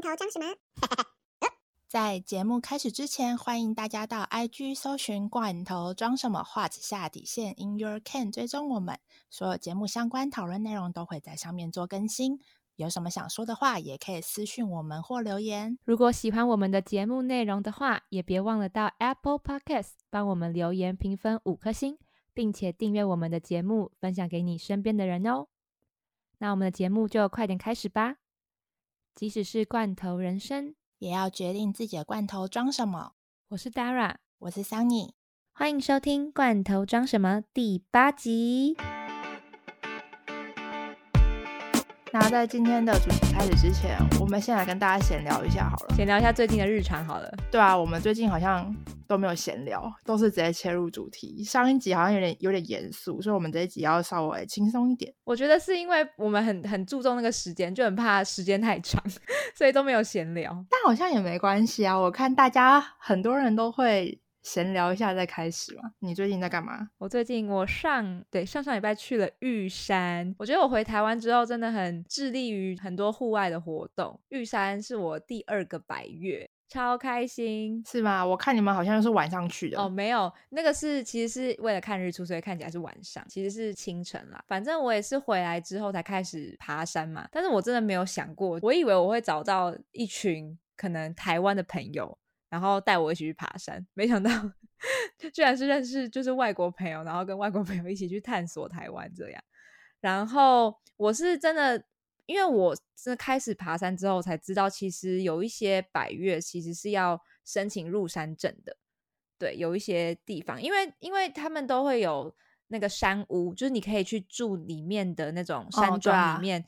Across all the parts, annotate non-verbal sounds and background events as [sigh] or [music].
罐头装什么？[laughs] 在节目开始之前，欢迎大家到 IG 搜寻“罐头装什么”画下底线 In Your Can 追踪我们，所有节目相关讨论内容都会在上面做更新。有什么想说的话，也可以私讯我们或留言。如果喜欢我们的节目内容的话，也别忘了到 Apple Podcast 帮我们留言评分五颗星，并且订阅我们的节目，分享给你身边的人哦。那我们的节目就快点开始吧。即使是罐头人生。也要决定自己的罐头装什么。我是 Dara，我是 Sunny，欢迎收听《罐头装什么》第八集。那在今天的主题开始之前，我们先来跟大家闲聊一下好了，闲聊一下最近的日常好了。对啊，我们最近好像。都没有闲聊，都是直接切入主题。上一集好像有点有点严肃，所以我们这一集要稍微轻松一点。我觉得是因为我们很很注重那个时间，就很怕时间太长，[laughs] 所以都没有闲聊。但好像也没关系啊，我看大家很多人都会闲聊一下再开始嘛。你最近在干嘛？我最近我上对上上礼拜去了玉山。我觉得我回台湾之后真的很致力于很多户外的活动。玉山是我第二个百月。超开心是吗？我看你们好像是晚上去的哦，没有，那个是其实是为了看日出，所以看起来是晚上，其实是清晨啦。反正我也是回来之后才开始爬山嘛，但是我真的没有想过，我以为我会找到一群可能台湾的朋友，然后带我一起去爬山，没想到 [laughs] 居然是认识就是外国朋友，然后跟外国朋友一起去探索台湾这样。然后我是真的。因为我是开始爬山之后才知道，其实有一些百越其实是要申请入山证的。对，有一些地方，因为因为他们都会有那个山屋，就是你可以去住里面的那种山庄里面，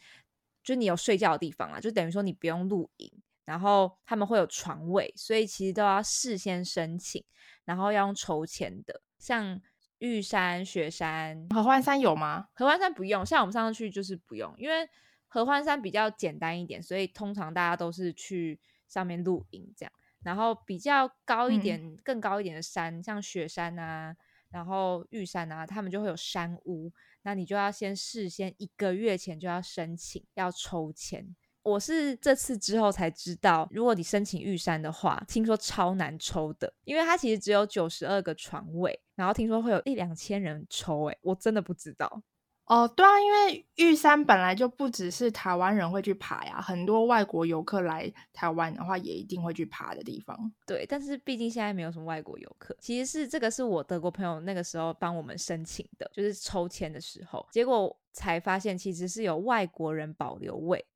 就你有睡觉的地方啊，就等于说你不用露营，然后他们会有床位，所以其实都要事先申请，然后要用筹钱的。像玉山、雪山、合欢山有吗？合欢山不用，像我们上次去就是不用，因为。合欢山比较简单一点，所以通常大家都是去上面露营这样。然后比较高一点、更高一点的山，像雪山啊，然后玉山啊，他们就会有山屋。那你就要先事先一个月前就要申请，要抽签。我是这次之后才知道，如果你申请玉山的话，听说超难抽的，因为它其实只有九十二个床位，然后听说会有一两千人抽。诶，我真的不知道。哦，对啊，因为玉山本来就不只是台湾人会去爬呀，很多外国游客来台湾的话，也一定会去爬的地方。对，但是毕竟现在没有什么外国游客。其实是这个是我德国朋友那个时候帮我们申请的，就是抽签的时候，结果才发现其实是有外国人保留位，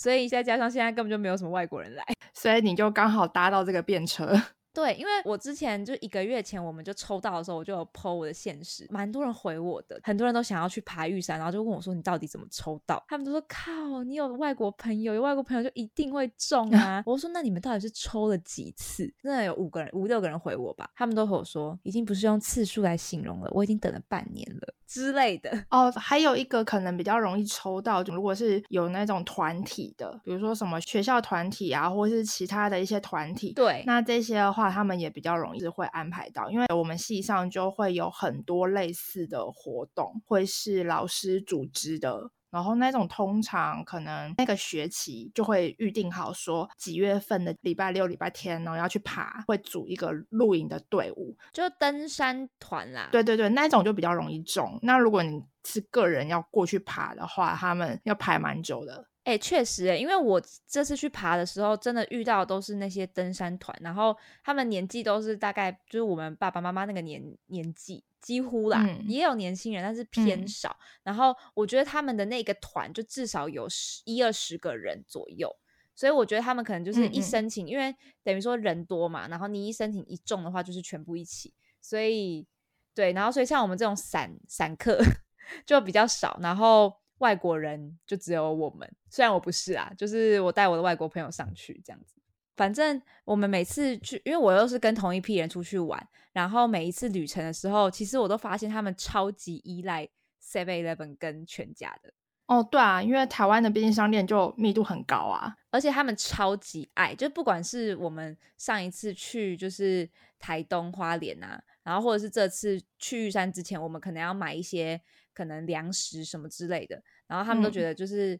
所以再加上现在根本就没有什么外国人来，所以你就刚好搭到这个便车。对，因为我之前就一个月前我们就抽到的时候，我就有 PO 我的现实，蛮多人回我的，很多人都想要去爬玉山，然后就问我说你到底怎么抽到？他们都说靠，你有外国朋友，有外国朋友就一定会中啊。[laughs] 我说那你们到底是抽了几次？真的有五个人、五六个人回我吧，他们都和我说已经不是用次数来形容了，我已经等了半年了之类的。哦，还有一个可能比较容易抽到，如果是有那种团体的，比如说什么学校团体啊，或者是其他的一些团体，对，那这些的话。话他们也比较容易会安排到，因为我们系上就会有很多类似的活动，会是老师组织的，然后那种通常可能那个学期就会预定好，说几月份的礼拜六、礼拜天呢要去爬，会组一个露营的队伍，就登山团啦。对对对，那种就比较容易中。那如果你是个人要过去爬的话，他们要排蛮久的。哎，确实哎，因为我这次去爬的时候，真的遇到都是那些登山团，然后他们年纪都是大概就是我们爸爸妈妈那个年年纪，几乎啦，也有年轻人，但是偏少。然后我觉得他们的那个团就至少有十一二十个人左右，所以我觉得他们可能就是一申请，因为等于说人多嘛，然后你一申请一中的话，就是全部一起，所以对，然后所以像我们这种散散客 [laughs] 就比较少，然后。外国人就只有我们，虽然我不是啊，就是我带我的外国朋友上去这样子。反正我们每次去，因为我又是跟同一批人出去玩，然后每一次旅程的时候，其实我都发现他们超级依赖 Seven Eleven 跟全家的。哦，对啊，因为台湾的便利商店就密度很高啊，而且他们超级爱，就不管是我们上一次去就是台东花莲啊，然后或者是这次去玉山之前，我们可能要买一些。可能粮食什么之类的，然后他们都觉得就是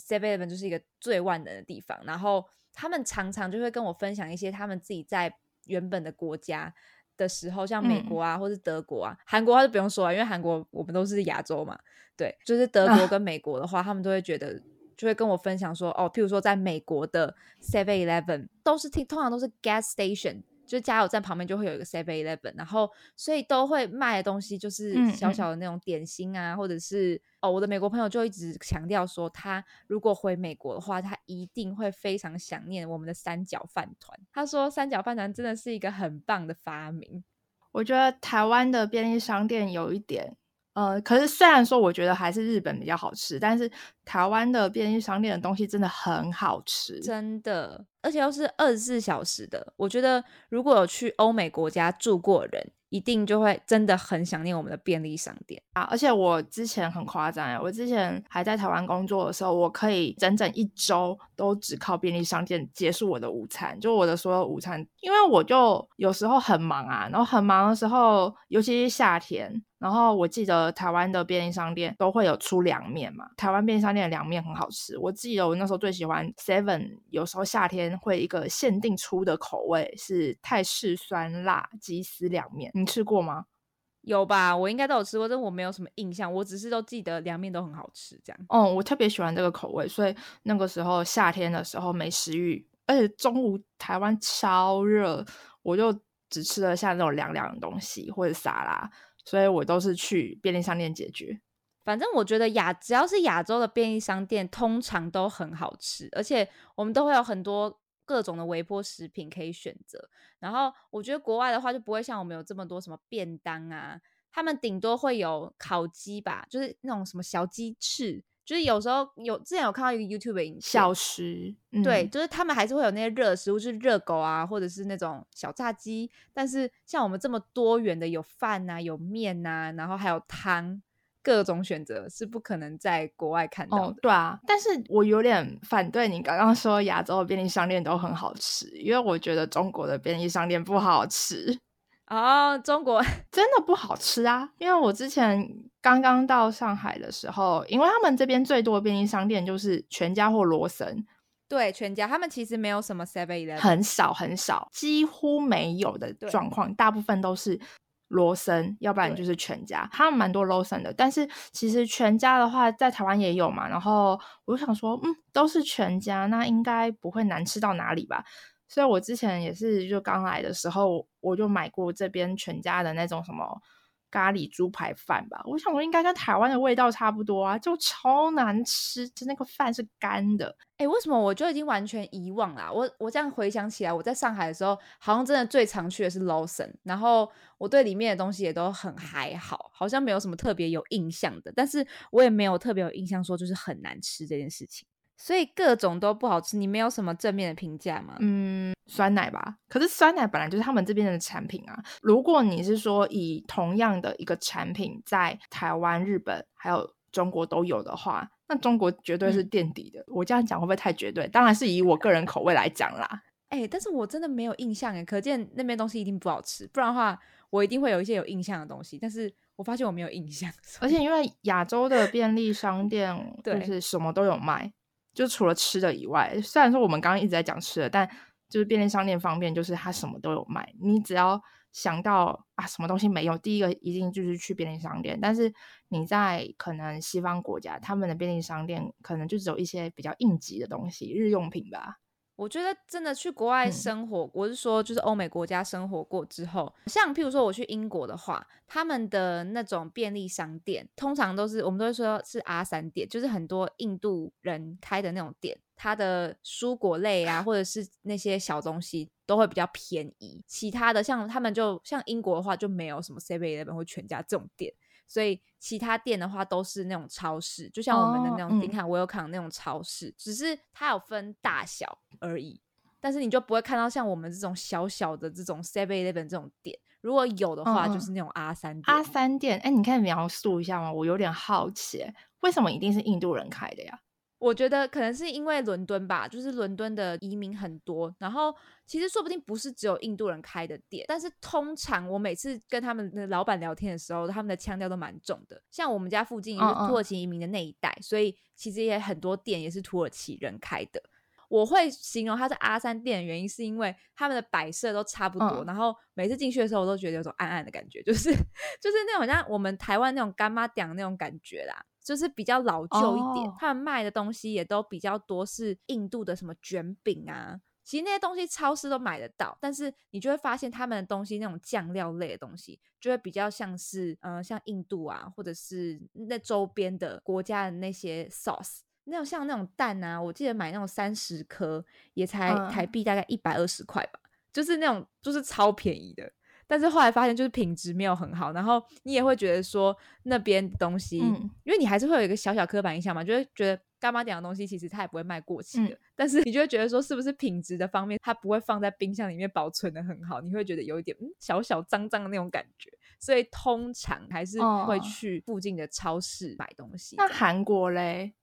Seven Eleven 就是一个最万能的地方，然后他们常常就会跟我分享一些他们自己在原本的国家的时候，像美国啊，或是德国啊，韩国话就不用说了，因为韩国我们都是亚洲嘛，对，就是德国跟美国的话，他们都会觉得。就会跟我分享说，哦，譬如说在美国的 Seven Eleven 都是听，通常都是 gas station，就加油站旁边就会有一个 Seven Eleven，然后所以都会卖的东西就是小小的那种点心啊，或者是哦，我的美国朋友就一直强调说，他如果回美国的话，他一定会非常想念我们的三角饭团。他说三角饭团真的是一个很棒的发明。我觉得台湾的便利商店有一点。呃，可是虽然说我觉得还是日本比较好吃，但是台湾的便利商店的东西真的很好吃，真的，而且又是二十四小时的。我觉得如果有去欧美国家住过人。一定就会真的很想念我们的便利商店啊！而且我之前很夸张哎，我之前还在台湾工作的时候，我可以整整一周都只靠便利商店结束我的午餐，就我的所有午餐，因为我就有时候很忙啊，然后很忙的时候，尤其是夏天，然后我记得台湾的便利商店都会有出凉面嘛，台湾便利商店的凉面很好吃，我记得我那时候最喜欢 Seven，有时候夏天会一个限定出的口味是泰式酸辣鸡丝凉面。你吃过吗？有吧，我应该都有吃过，但我没有什么印象。我只是都记得凉面都很好吃，这样。哦，我特别喜欢这个口味，所以那个时候夏天的时候没食欲，而且中午台湾超热，我就只吃得下那种凉凉的东西或者沙拉，所以我都是去便利商店解决。反正我觉得亚只要是亚洲的便利商店，通常都很好吃，而且我们都会有很多。各种的微波食品可以选择，然后我觉得国外的话就不会像我们有这么多什么便当啊，他们顶多会有烤鸡吧，就是那种什么小鸡翅，就是有时候有之前有看到一个 YouTube 影小食，对，就是他们还是会有那些热食物，就是热狗啊，或者是那种小炸鸡，但是像我们这么多元的，有饭呐，有面呐，然后还有汤。各种选择是不可能在国外看到的，对啊。但是我有点反对你刚刚说亚洲的便利商店都很好吃，因为我觉得中国的便利商店不好吃哦。中国 [laughs] 真的不好吃啊！因为我之前刚刚到上海的时候，因为他们这边最多的便利商店就是全家或罗森，对，全家他们其实没有什么 Seven Eleven，很少很少，几乎没有的状况，大部分都是。罗森，要不然就是全家，他们蛮多罗森的。但是其实全家的话，在台湾也有嘛。然后我就想说，嗯，都是全家，那应该不会难吃到哪里吧？所以我之前也是，就刚来的时候，我就买过这边全家的那种什么。咖喱猪排饭吧，我想我应该跟台湾的味道差不多啊，就超难吃，就那个饭是干的。哎，为什么我就已经完全遗忘了？我我这样回想起来，我在上海的时候，好像真的最常去的是 Lawson，然后我对里面的东西也都很还好，好像没有什么特别有印象的，但是我也没有特别有印象说就是很难吃这件事情。所以各种都不好吃，你没有什么正面的评价吗？嗯，酸奶吧。可是酸奶本来就是他们这边的产品啊。如果你是说以同样的一个产品在台湾、日本还有中国都有的话，那中国绝对是垫底的。我这样讲会不会太绝对？当然是以我个人口味来讲啦。哎，但是我真的没有印象哎，可见那边东西一定不好吃。不然的话，我一定会有一些有印象的东西。但是我发现我没有印象，[laughs] 而且因为亚洲的便利商店 [laughs] 就是什么都有卖。就除了吃的以外，虽然说我们刚刚一直在讲吃的，但就是便利商店方便，就是它什么都有卖。你只要想到啊，什么东西没有，第一个一定就是去便利商店。但是你在可能西方国家，他们的便利商店可能就只有一些比较应急的东西，日用品吧。我觉得真的去国外生活，我是说，就是欧美国家生活过之后，像譬如说我去英国的话，他们的那种便利商店，通常都是我们都会说是阿三店，就是很多印度人开的那种店，它的蔬果类啊，或者是那些小东西都会比较便宜。其他的像他们就像英国的话，就没有什么 Seven Eleven 或全家这种店。所以其他店的话都是那种超市，就像我们的那种丁卡、威尔康那种超市，只是它有分大小而已。但是你就不会看到像我们这种小小的这种 Seven Eleven 这种店。如果有的话，就是那种阿三店。阿三店，哎，你可以描述一下吗？我有点好奇，为什么一定是印度人开的呀？我觉得可能是因为伦敦吧，就是伦敦的移民很多，然后其实说不定不是只有印度人开的店，但是通常我每次跟他们的老板聊天的时候，他们的腔调都蛮重的。像我们家附近也是土耳其移民的那一带，所以其实也很多店也是土耳其人开的。我会形容它是阿三店的原因，是因为他们的摆设都差不多，然后每次进去的时候，我都觉得有种暗暗的感觉，就是 [laughs] 就是那种像我们台湾那种干妈店那种感觉啦，就是比较老旧一点。他们卖的东西也都比较多，是印度的什么卷饼啊，其实那些东西超市都买得到，但是你就会发现他们的东西那种酱料类的东西，就会比较像是嗯，像印度啊，或者是那周边的国家的那些 sauce。那种像那种蛋啊，我记得买那种三十颗也才台币大概一百二十块吧，就是那种就是超便宜的。但是后来发现就是品质没有很好，然后你也会觉得说那边东西，因为你还是会有一个小小刻板印象嘛，就会觉得干妈点的东西其实它也不会卖过期的。但是你就会觉得说是不是品质的方面，它不会放在冰箱里面保存的很好，你会觉得有一点嗯小小脏脏的那种感觉。所以通常还是会去附近的超市买东西。那韩国嘞？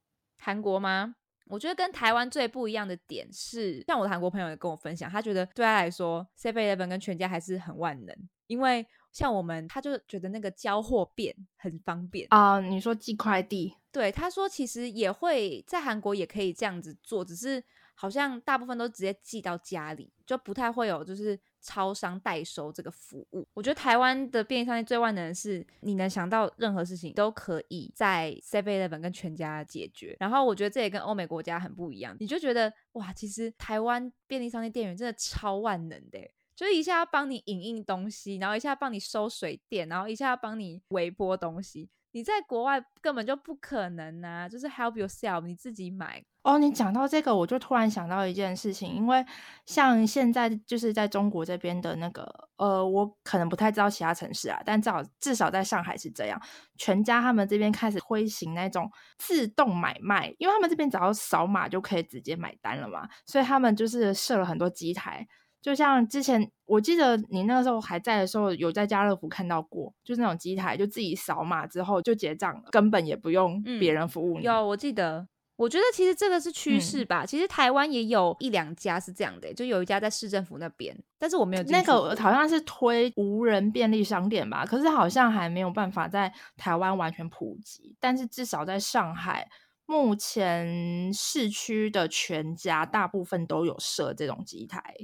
韩国吗？我觉得跟台湾最不一样的点是，像我的韩国朋友也跟我分享，他觉得对他来说，Seven Eleven 跟全家还是很万能，因为像我们，他就觉得那个交货便很方便啊。你说寄快递？对，他说其实也会在韩国也可以这样子做，只是好像大部分都直接寄到家里，就不太会有就是。超商代收这个服务，我觉得台湾的便利商店最万能的是，你能想到任何事情都可以在 Seven Eleven 跟全家解决。然后我觉得这也跟欧美国家很不一样，你就觉得哇，其实台湾便利商店店员真的超万能的，就是一下要帮你影印东西，然后一下帮你收水电，然后一下要帮你微波东西。你在国外根本就不可能啊，就是 help yourself，你自己买。哦，你讲到这个，我就突然想到一件事情，因为像现在就是在中国这边的那个，呃，我可能不太知道其他城市啊，但至少至少在上海是这样，全家他们这边开始推行那种自动买卖，因为他们这边只要扫码就可以直接买单了嘛，所以他们就是设了很多机台。就像之前，我记得你那个时候还在的时候，有在家乐福看到过，就是那种机台，就自己扫码之后就结账了，根本也不用别人服务。有，我记得，我觉得其实这个是趋势吧。其实台湾也有一两家是这样的，就有一家在市政府那边，但是我没有那个好像是推无人便利商店吧，可是好像还没有办法在台湾完全普及。但是至少在上海，目前市区的全家大部分都有设这种机台。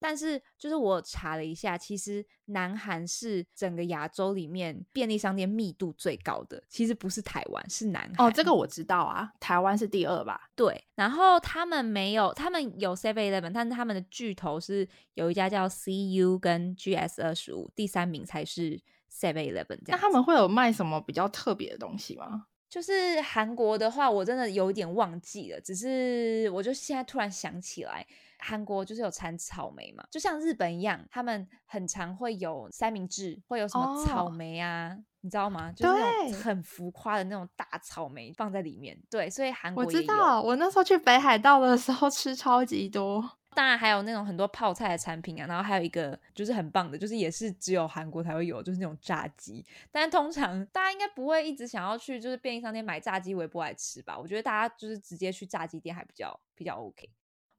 但是，就是我查了一下，其实南韩是整个亚洲里面便利商店密度最高的，其实不是台湾，是南韩。哦，这个我知道啊，台湾是第二吧？对。然后他们没有，他们有 Seven Eleven，但是他们的巨头是有一家叫 CU 跟 GS 二十五，第三名才是 Seven Eleven。那他们会有卖什么比较特别的东西吗？就是韩国的话，我真的有点忘记了，只是我就现在突然想起来。韩国就是有产草莓嘛，就像日本一样，他们很常会有三明治，会有什么草莓啊，你知道吗？就是那种很浮夸的那种大草莓放在里面。对，所以韩国我知道，我那时候去北海道的时候吃超级多。当然还有那种很多泡菜的产品啊，然后还有一个就是很棒的，就是也是只有韩国才会有，就是那种炸鸡。但通常大家应该不会一直想要去就是便利商店买炸鸡，我也不爱吃吧。我觉得大家就是直接去炸鸡店还比较比较 OK。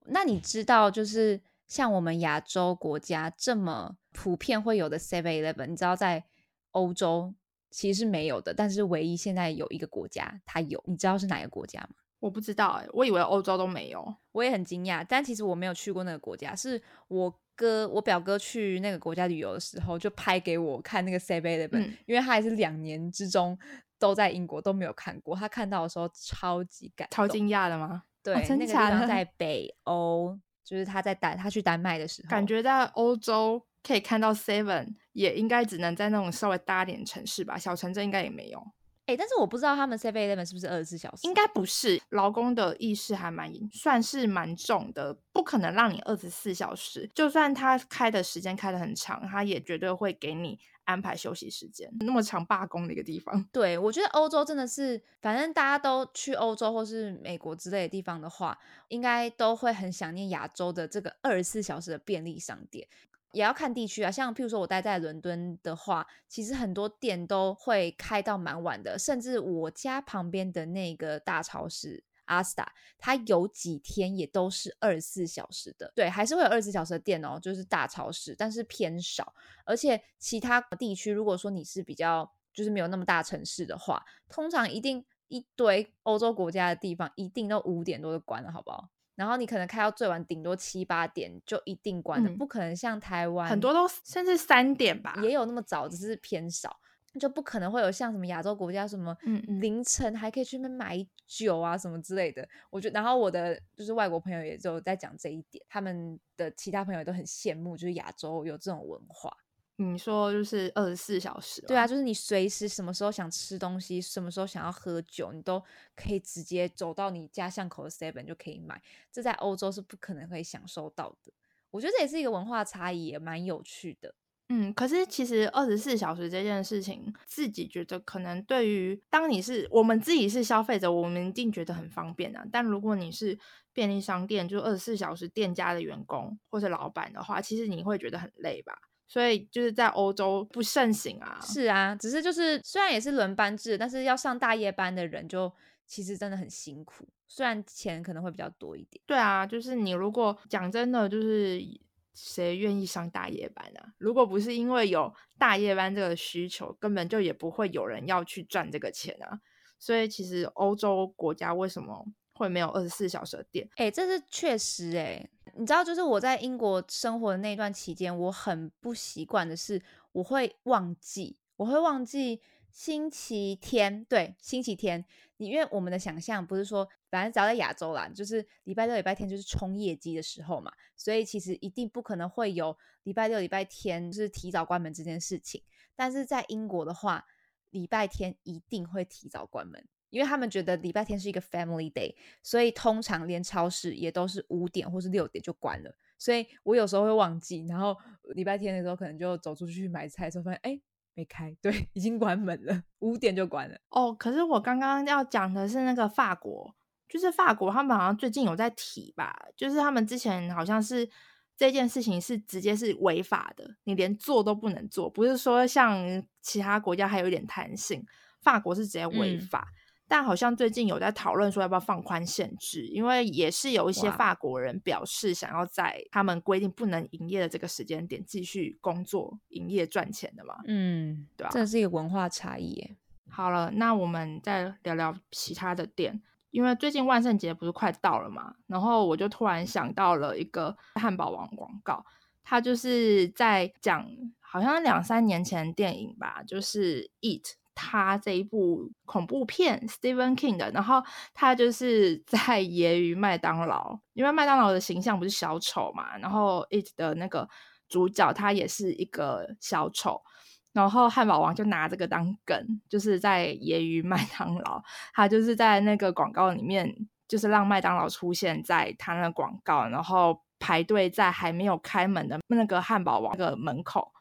那你知道，就是像我们亚洲国家这么普遍会有的 Seven Eleven，你知道在欧洲其实是没有的，但是唯一现在有一个国家它有，你知道是哪个国家吗？我不知道哎，我以为欧洲都没有，我也很惊讶。但其实我没有去过那个国家，是我哥我表哥去那个国家旅游的时候就拍给我看那个 Seven Eleven，因为他也是两年之中都在英国都没有看过，他看到的时候超级感超惊讶的吗？对，那个地方在北欧，就是他在丹，他去丹麦的时候，感觉在欧洲可以看到 Seven，也应该只能在那种稍微大点城市吧，小城镇应该也没有。哎，但是我不知道他们 Seven Eleven 是不是二十四小时？应该不是，劳工的意识还蛮算是蛮重的，不可能让你二十四小时，就算他开的时间开的很长，他也绝对会给你。安排休息时间，那么长罢工的一个地方。对，我觉得欧洲真的是，反正大家都去欧洲或是美国之类的地方的话，应该都会很想念亚洲的这个二十四小时的便利商店。也要看地区啊，像譬如说我待在伦敦的话，其实很多店都会开到蛮晚的，甚至我家旁边的那个大超市。阿斯达，它有几天也都是二十四小时的，对，还是会有二十四小时的店哦，就是大超市，但是偏少。而且其他地区，如果说你是比较就是没有那么大城市的话，通常一定一堆欧洲国家的地方一定都五点多就关了，好不好？然后你可能开到最晚顶多七八点就一定关了，不可能像台湾很多都甚至三点吧，也有那么早，只是偏少。就不可能会有像什么亚洲国家什么凌晨还可以去那边买酒啊什么之类的。我觉得，然后我的就是外国朋友也就在讲这一点，他们的其他朋友都很羡慕，就是亚洲有这种文化。你说就是二十四小时？对啊，就是你随时什么时候想吃东西，什么时候想要喝酒，你都可以直接走到你家巷口的 seven 就可以买。这在欧洲是不可能可以享受到的。我觉得这也是一个文化差异，也蛮有趣的。嗯，可是其实二十四小时这件事情，自己觉得可能对于当你是我们自己是消费者，我们一定觉得很方便啊。但如果你是便利商店，就二十四小时店家的员工或者老板的话，其实你会觉得很累吧？所以就是在欧洲不盛行啊。是啊，只是就是虽然也是轮班制，但是要上大夜班的人就其实真的很辛苦，虽然钱可能会比较多一点。对啊，就是你如果讲真的，就是。谁愿意上大夜班啊？如果不是因为有大夜班这个需求，根本就也不会有人要去赚这个钱啊。所以其实欧洲国家为什么会没有二十四小时的店？哎，这是确实哎。你知道，就是我在英国生活的那段期间，我很不习惯的是，我会忘记，我会忘记星期天，对，星期天。你因为我们的想象不是说，反正只要在亚洲啦，就是礼拜六、礼拜天就是冲业绩的时候嘛，所以其实一定不可能会有礼拜六、礼拜天就是提早关门这件事情。但是在英国的话，礼拜天一定会提早关门，因为他们觉得礼拜天是一个 family day，所以通常连超市也都是五点或是六点就关了。所以我有时候会忘记，然后礼拜天的时候可能就走出去买菜的时候发现，哎。没开，[laughs] 对，已经关门了，五点就关了。哦，可是我刚刚要讲的是那个法国，就是法国，他们好像最近有在提吧，就是他们之前好像是这件事情是直接是违法的，你连做都不能做，不是说像其他国家还有一点弹性，法国是直接违法。但好像最近有在讨论说要不要放宽限制，因为也是有一些法国人表示想要在他们规定不能营业的这个时间点继续工作、营业赚钱的嘛。嗯，对吧？这是一个文化差异。好了，那我们再聊聊其他的店，因为最近万圣节不是快到了嘛，然后我就突然想到了一个汉堡王广告，它就是在讲好像两三年前电影吧，就是《Eat》。他这一部恐怖片，Stephen King 的，然后他就是在 [laughs] 揶揄麦当劳，因为麦当劳的形象不是小丑嘛，然后 It 的那个主角他也是一个小丑，然后汉堡王就拿这个当梗，就是在揶揄麦当劳，他就是在那个广告里面，就是让麦当劳出现在他那广告，然后排队在还没有开门的那个汉堡王的门口，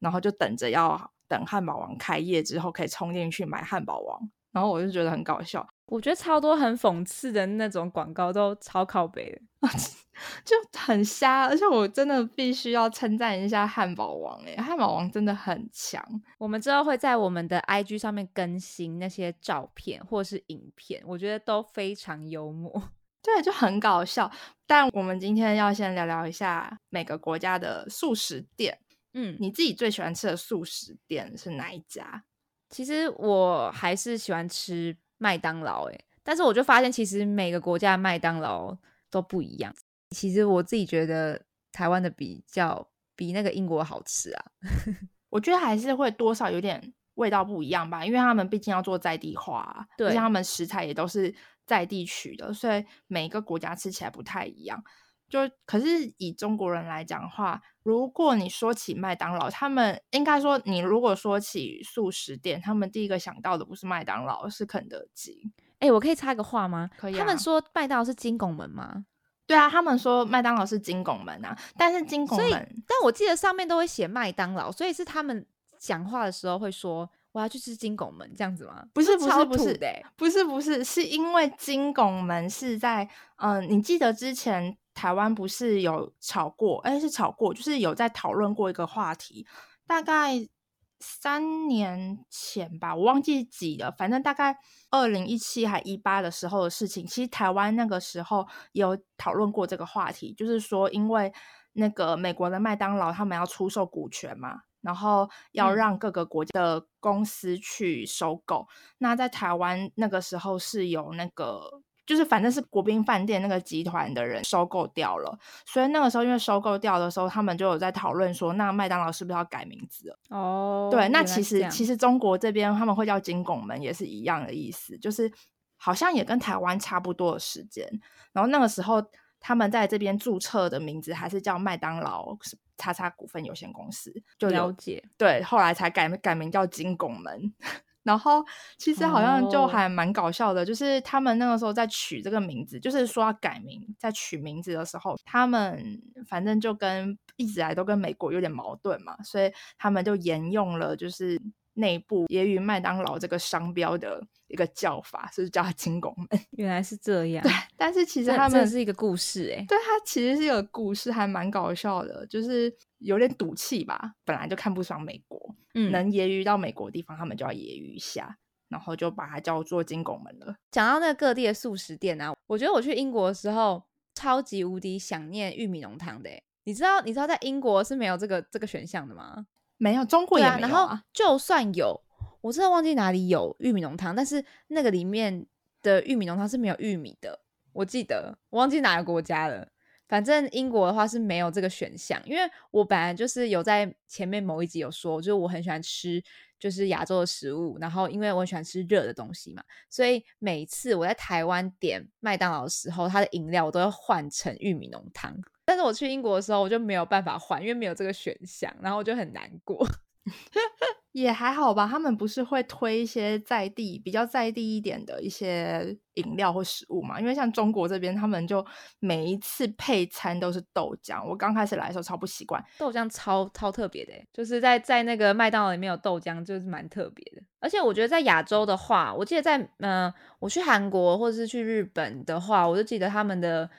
然后就等着要。等汉堡王开业之后，可以冲进去买汉堡王，然后我就觉得很搞笑。我觉得超多很讽刺的那种广告都超靠北的，[laughs] 就很瞎。而且我真的必须要称赞一下汉堡王，哎，汉堡王真的很强。我们之后会在我们的 IG 上面更新那些照片或是影片，我觉得都非常幽默，[laughs] 对，就很搞笑。但我们今天要先聊聊一下每个国家的素食店。嗯，你自己最喜欢吃的素食店是哪一家？其实我还是喜欢吃麦当劳，诶，但是我就发现其实每个国家的麦当劳都不一样。其实我自己觉得台湾的比较比那个英国好吃啊。[laughs] 我觉得还是会多少有点味道不一样吧，因为他们毕竟要做在地化，对，他们食材也都是在地取的，所以每一个国家吃起来不太一样。就可是以中国人来讲的话，如果你说起麦当劳，他们应该说你如果说起素食店，他们第一个想到的不是麦当劳，是肯德基。哎，我可以插个话吗？可以。他们说麦当劳是金拱门吗？对啊，他们说麦当劳是金拱门啊，但是金拱门，但我记得上面都会写麦当劳，所以是他们讲话的时候会说我要去吃金拱门这样子吗？不是，不是，不是，不是，不是，是因为金拱门是在嗯，你记得之前。台湾不是有炒过？哎，是炒过，就是有在讨论过一个话题。大概三年前吧，我忘记几了，反正大概二零一七还一八的时候的事情。其实台湾那个时候有讨论过这个话题，就是说因为那个美国的麦当劳他们要出售股权嘛，然后要让各个国家的公司去收购。那在台湾那个时候是有那个。就是反正是国宾饭店那个集团的人收购掉了，所以那个时候因为收购掉的时候，他们就有在讨论说，那麦当劳是不是要改名字？哦，对，那其实其实中国这边他们会叫金拱门，也是一样的意思，就是好像也跟台湾差不多的时间。然后那个时候他们在这边注册的名字还是叫麦当劳叉叉股份有限公司，就了解。对，后来才改改名叫金拱门。然后其实好像就还蛮搞笑的，就是他们那个时候在取这个名字，就是说要改名，在取名字的时候，他们反正就跟一直来都跟美国有点矛盾嘛，所以他们就沿用了就是内部也与麦当劳这个商标的一个叫法，就是叫金拱门。[laughs] 原来是这样，对。但是其实他们是一个故事，哎，对，它其实是一个故事，还蛮搞笑的，就是有点赌气吧，本来就看不爽美国。能揶揄到美国地方，他们就要揶揄一下，然后就把它叫做金拱门了。讲到那个各地的素食店啊，我觉得我去英国的时候，超级无敌想念玉米浓汤的。你知道，你知道在英国是没有这个这个选项的吗？没有，中国也没有。然后就算有，我真的忘记哪里有玉米浓汤，但是那个里面的玉米浓汤是没有玉米的。我记得，我忘记哪个国家了。反正英国的话是没有这个选项，因为我本来就是有在前面某一集有说，就是我很喜欢吃就是亚洲的食物，然后因为我很喜欢吃热的东西嘛，所以每次我在台湾点麦当劳的时候，它的饮料我都要换成玉米浓汤。但是我去英国的时候，我就没有办法换，因为没有这个选项，然后我就很难过。[laughs] 也还好吧，他们不是会推一些在地比较在地一点的一些饮料或食物嘛？因为像中国这边，他们就每一次配餐都是豆浆。我刚开始来的时候超不习惯，豆浆超超特别的，就是在在那个麦当劳里面有豆浆，就是蛮特别的。而且我觉得在亚洲的话，我记得在嗯，我去韩国或者是去日本的话，我就记得他们的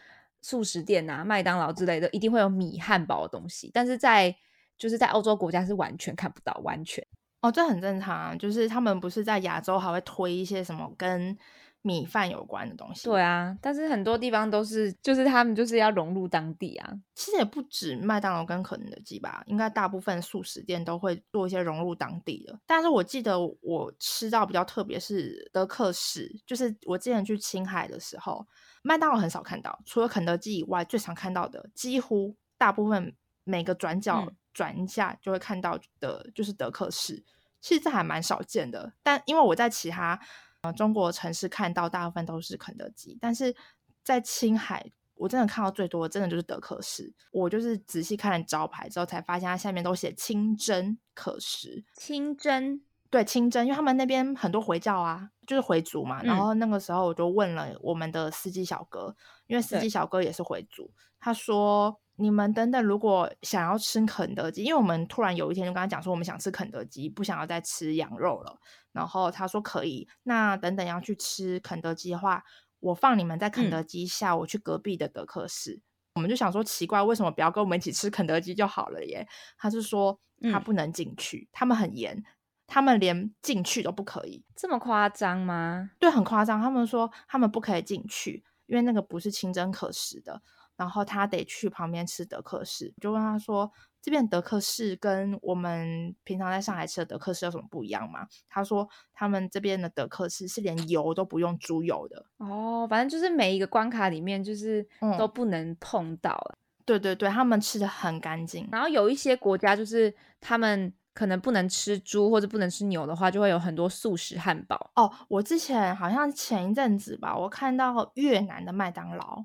素食店啊，麦当劳之类的一定会有米汉堡的东西，但是在就是在欧洲国家是完全看不到，完全。哦，这很正常啊，就是他们不是在亚洲还会推一些什么跟米饭有关的东西。对啊，但是很多地方都是，就是他们就是要融入当地啊。其实也不止麦当劳跟肯德基吧，应该大部分素食店都会做一些融入当地的。但是我记得我吃到比较特别是德克士，就是我之前去青海的时候，麦当劳很少看到，除了肯德基以外，最常看到的几乎大部分每个转角。转一下就会看到的，就是德克士，其实这还蛮少见的。但因为我在其他呃中国城市看到，大部分都是肯德基，但是在青海，我真的看到最多的，真的就是德克士。我就是仔细看了招牌之后，才发现它下面都写清真可食。清真，对清真，因为他们那边很多回教啊，就是回族嘛。然后那个时候我就问了我们的司机小哥，因为司机小哥也是回族，他说。你们等等，如果想要吃肯德基，因为我们突然有一天就跟他讲说，我们想吃肯德基，不想要再吃羊肉了。然后他说可以。那等等要去吃肯德基的话，我放你们在肯德基下，我去隔壁的德克士。我们就想说奇怪，为什么不要跟我们一起吃肯德基就好了耶？他是说他不能进去，他们很严，他们连进去都不可以。这么夸张吗？对，很夸张。他们说他们不可以进去，因为那个不是清真可食的。然后他得去旁边吃德克士，就问他说：“这边德克士跟我们平常在上海吃的德克士有什么不一样吗？”他说：“他们这边的德克士是连油都不用猪油的。”哦，反正就是每一个关卡里面就是都不能碰到。对对对，他们吃的很干净。然后有一些国家就是他们可能不能吃猪或者不能吃牛的话，就会有很多素食汉堡。哦，我之前好像前一阵子吧，我看到越南的麦当劳。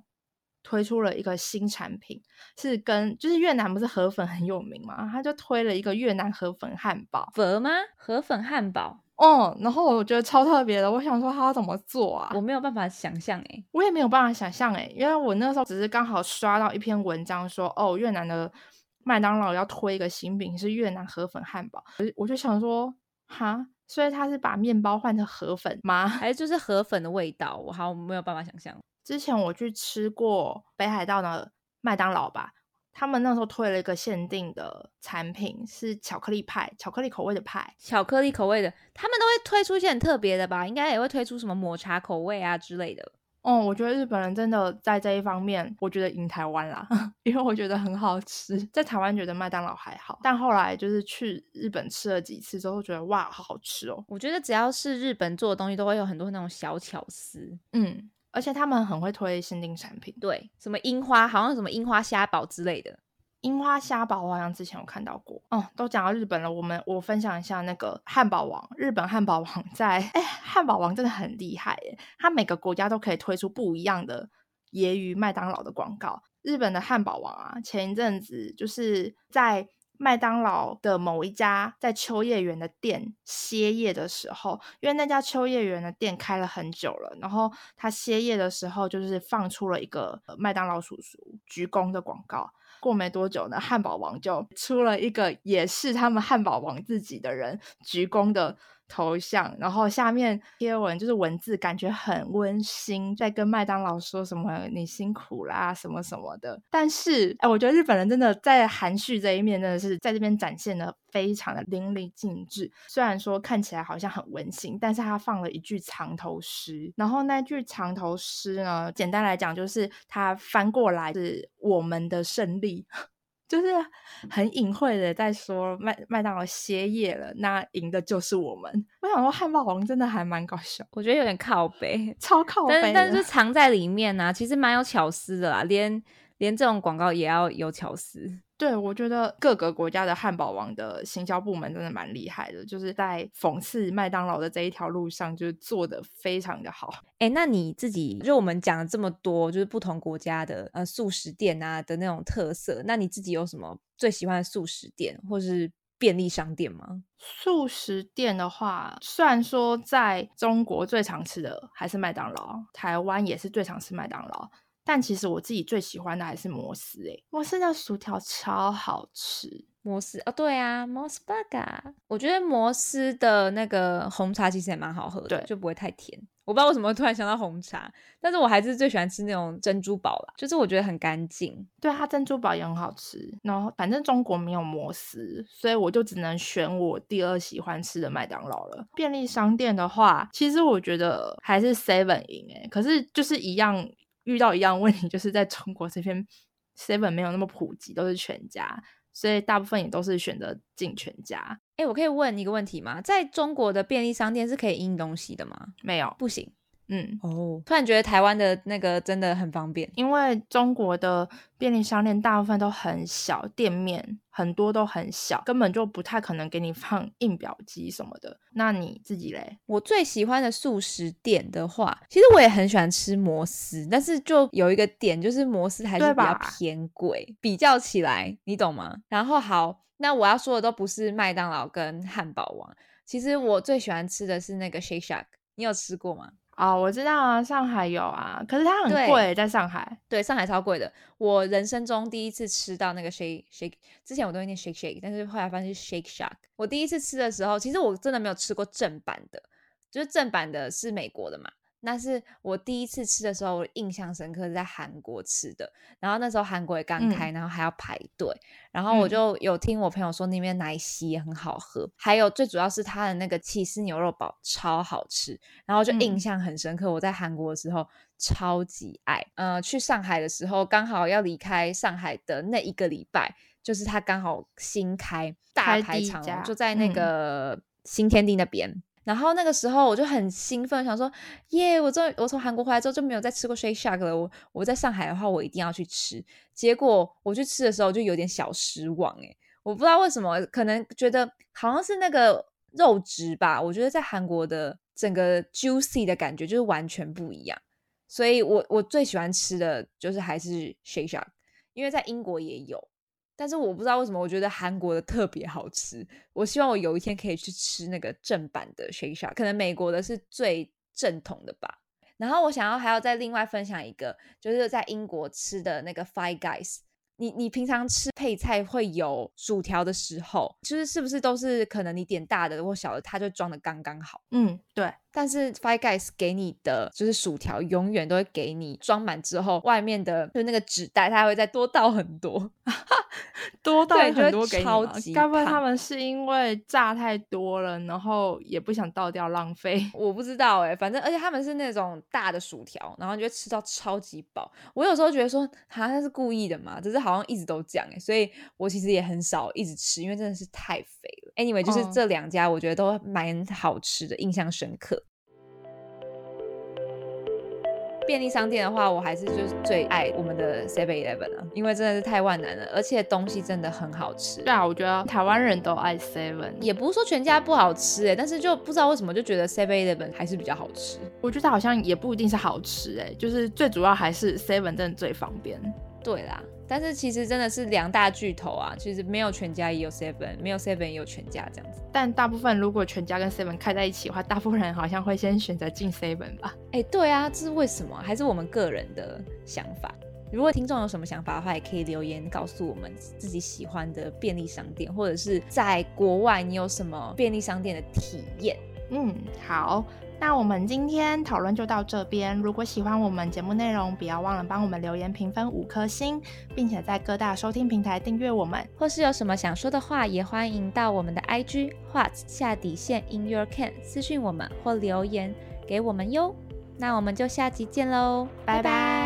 推出了一个新产品，是跟就是越南不是河粉很有名嘛，他就推了一个越南河粉汉堡，粉吗？河粉汉堡，哦，然后我觉得超特别的，我想说他要怎么做啊？我没有办法想象哎，我也没有办法想象哎，因为我那时候只是刚好刷到一篇文章说，哦，越南的麦当劳要推一个新品是越南河粉汉堡，我就想说，哈，所以他是把面包换成河粉吗？还是就是河粉的味道？我好没有办法想象。之前我去吃过北海道的麦当劳吧，他们那时候推了一个限定的产品，是巧克力派，巧克力口味的派，巧克力口味的，他们都会推出一些很特别的吧？应该也会推出什么抹茶口味啊之类的。哦，我觉得日本人真的在这一方面，我觉得赢台湾啦，[laughs] 因为我觉得很好吃。在台湾觉得麦当劳还好，但后来就是去日本吃了几次之后，觉得哇，好好吃哦。我觉得只要是日本做的东西，都会有很多那种小巧思。嗯，而且他们很会推限定产品，对，什么樱花，好像什么樱花虾堡之类的。樱花虾堡，我好像之前有看到过。哦，都讲到日本了，我们我分享一下那个汉堡王，日本汉堡王在，哎，汉堡王真的很厉害耶，他每个国家都可以推出不一样的揶揄麦当劳的广告。日本的汉堡王啊，前一阵子就是在麦当劳的某一家在秋叶原的店歇业的时候，因为那家秋叶原的店开了很久了，然后他歇业的时候，就是放出了一个麦当劳叔叔鞠躬的广告。过没多久呢，汉堡王就出了一个也是他们汉堡王自己的人鞠躬的头像，然后下面贴文就是文字，感觉很温馨，在跟麦当劳说什么“你辛苦啦”什么什么的。但是，哎，我觉得日本人真的在含蓄这一面，真的是在这边展现的非常的淋漓尽致。虽然说看起来好像很温馨，但是他放了一句藏头诗，然后那句藏头诗呢，简单来讲就是他翻过来是我们的胜利。就是很隐晦的在说麦麦当劳歇业了，那赢的就是我们。我想说汉堡王真的还蛮搞笑，我觉得有点靠背，超靠背，但但是藏在里面呢，其实蛮有巧思的啦，连连这种广告也要有巧思。对，我觉得各个国家的汉堡王的行销部门真的蛮厉害的，就是在讽刺麦当劳的这一条路上，就是做的非常的好。哎，那你自己就我们讲了这么多，就是不同国家的呃素食店啊的那种特色，那你自己有什么最喜欢的素食店或是便利商店吗？素食店的话，虽然说在中国最常吃的还是麦当劳，台湾也是最常吃麦当劳。但其实我自己最喜欢的还是摩斯诶，摩斯的薯条超好吃。摩斯哦，对啊，摩斯 burger，我觉得摩斯的那个红茶其实也蛮好喝的，就不会太甜。我不知道为什么突然想到红茶，但是我还是最喜欢吃那种珍珠堡啦，就是我觉得很干净。对，它珍珠堡也很好吃。然后反正中国没有摩斯，所以我就只能选我第二喜欢吃的麦当劳了。便利商店的话，其实我觉得还是 Seven 赢诶，可是就是一样。遇到一样问题，就是在中国这边，[laughs] seven 没有那么普及，都是全家，所以大部分也都是选择进全家。哎，我可以问一个问题吗？在中国的便利商店是可以印东西的吗？没有，不行。嗯哦，突然觉得台湾的那个真的很方便，因为中国的便利商店大部分都很小，店面很多都很小，根本就不太可能给你放 [laughs] 印表机什么的。那你自己嘞？我最喜欢的素食店的话，其实我也很喜欢吃摩斯，但是就有一个点，就是摩斯还是比较偏贵，比较起来，你懂吗？然后好，那我要说的都不是麦当劳跟汉堡王，其实我最喜欢吃的是那个 Shake Shack，你有吃过吗？哦，我知道啊，上海有啊，可是它很贵，在上海。对，上海超贵的。我人生中第一次吃到那个 shake shake，之前我都会念 shake shake，但是后来发现是 shake shack。我第一次吃的时候，其实我真的没有吃过正版的，就是正版的是美国的嘛。那是我第一次吃的时候，我印象深刻是在韩国吃的。然后那时候韩国也刚开，然后还要排队。然后我就有听我朋友说那边奶昔也很好喝，还有最主要是它的那个起司牛肉堡超好吃。然后就印象很深刻，我在韩国的时候超级爱。呃，去上海的时候刚好要离开上海的那一个礼拜，就是它刚好新开大排场，就在那个新天地那边。然后那个时候我就很兴奋，想说耶！我终于我从韩国回来之后就没有再吃过 Shake Shack 了。我我在上海的话，我一定要去吃。结果我去吃的时候就有点小失望诶，我不知道为什么，可能觉得好像是那个肉质吧。我觉得在韩国的整个 juicy 的感觉就是完全不一样。所以我我最喜欢吃的就是还是 Shake Shack，因为在英国也有。但是我不知道为什么，我觉得韩国的特别好吃。我希望我有一天可以去吃那个正版的 Shake Shack，可能美国的是最正统的吧。然后我想要还要再另外分享一个，就是在英国吃的那个 Five Guys。你你平常吃配菜会有薯条的时候，就是是不是都是可能你点大的或小的，它就装的刚刚好。嗯，对。但是 Five Guys 给你的就是薯条，永远都会给你装满之后，外面的就那个纸袋，它会再多倒很多，[laughs] [laughs] 多倒对就会很多给你吗超级该不会他们是因为炸太多了，然后也不想倒掉浪费？[laughs] 我不知道哎、反正而且他们是那种大的薯条，然后你就会吃到超级饱。我有时候觉得说，哈，那是故意的嘛，只是好像一直都这样哎、所以我其实也很少一直吃，因为真的是太肥了。Anyway，就是嗯这两家我觉得都蛮好吃的，印象深刻。便利商店的话，我还是就是最爱我们的 Seven Eleven 啊，因为真的是太万能了，而且东西真的很好吃。对啊，我觉得台湾人都爱 Seven，也不是说全家不好吃哎、但是就不知道为什么就觉得 Seven Eleven 还是比较好吃。我觉得好像也不一定是好吃哎、就是最主要还是 Seven 真的最方便。对啦，但是其实真的是两大巨头啊，其实没有全家也有 Seven，没有 Seven 也有全家这样子。但大部分如果全家跟 Seven 开在一起的话，大部分人好像会先选择进 Seven 吧。哎，对啊，这是为什么？还是我们个人的想法？如果听众有什么想法的话，也可以留言告诉我们自己喜欢的便利商店，或者是在国外你有什么便利商店的体验。嗯，好，那我们今天讨论就到这边。如果喜欢我们节目内容，不要忘了帮我们留言评分五颗星，并且在各大收听平台订阅我们。或是有什么想说的话，也欢迎到我们的 IG What 下底线 In Your Can 私讯我们或留言给我们哟。那我们就下集见喽，拜拜拜